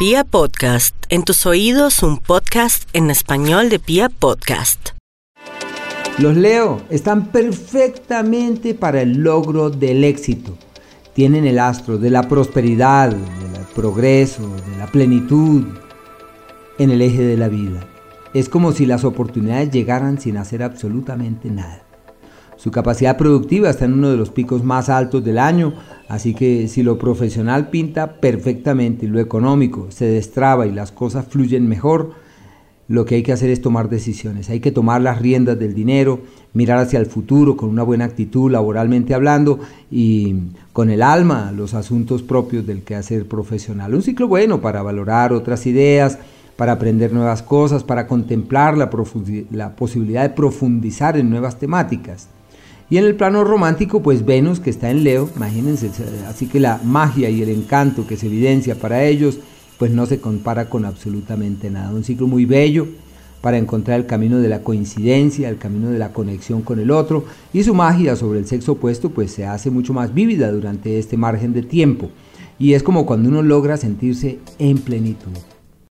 Pia Podcast, en tus oídos un podcast en español de Pia Podcast. Los Leo están perfectamente para el logro del éxito. Tienen el astro de la prosperidad, del progreso, de la plenitud en el eje de la vida. Es como si las oportunidades llegaran sin hacer absolutamente nada. Su capacidad productiva está en uno de los picos más altos del año, así que si lo profesional pinta perfectamente y lo económico se destraba y las cosas fluyen mejor, lo que hay que hacer es tomar decisiones. Hay que tomar las riendas del dinero, mirar hacia el futuro con una buena actitud laboralmente hablando y con el alma los asuntos propios del quehacer profesional. Un ciclo bueno para valorar otras ideas, para aprender nuevas cosas, para contemplar la, la posibilidad de profundizar en nuevas temáticas. Y en el plano romántico, pues Venus, que está en Leo, imagínense, así que la magia y el encanto que se evidencia para ellos, pues no se compara con absolutamente nada. Un ciclo muy bello para encontrar el camino de la coincidencia, el camino de la conexión con el otro, y su magia sobre el sexo opuesto, pues se hace mucho más vívida durante este margen de tiempo. Y es como cuando uno logra sentirse en plenitud.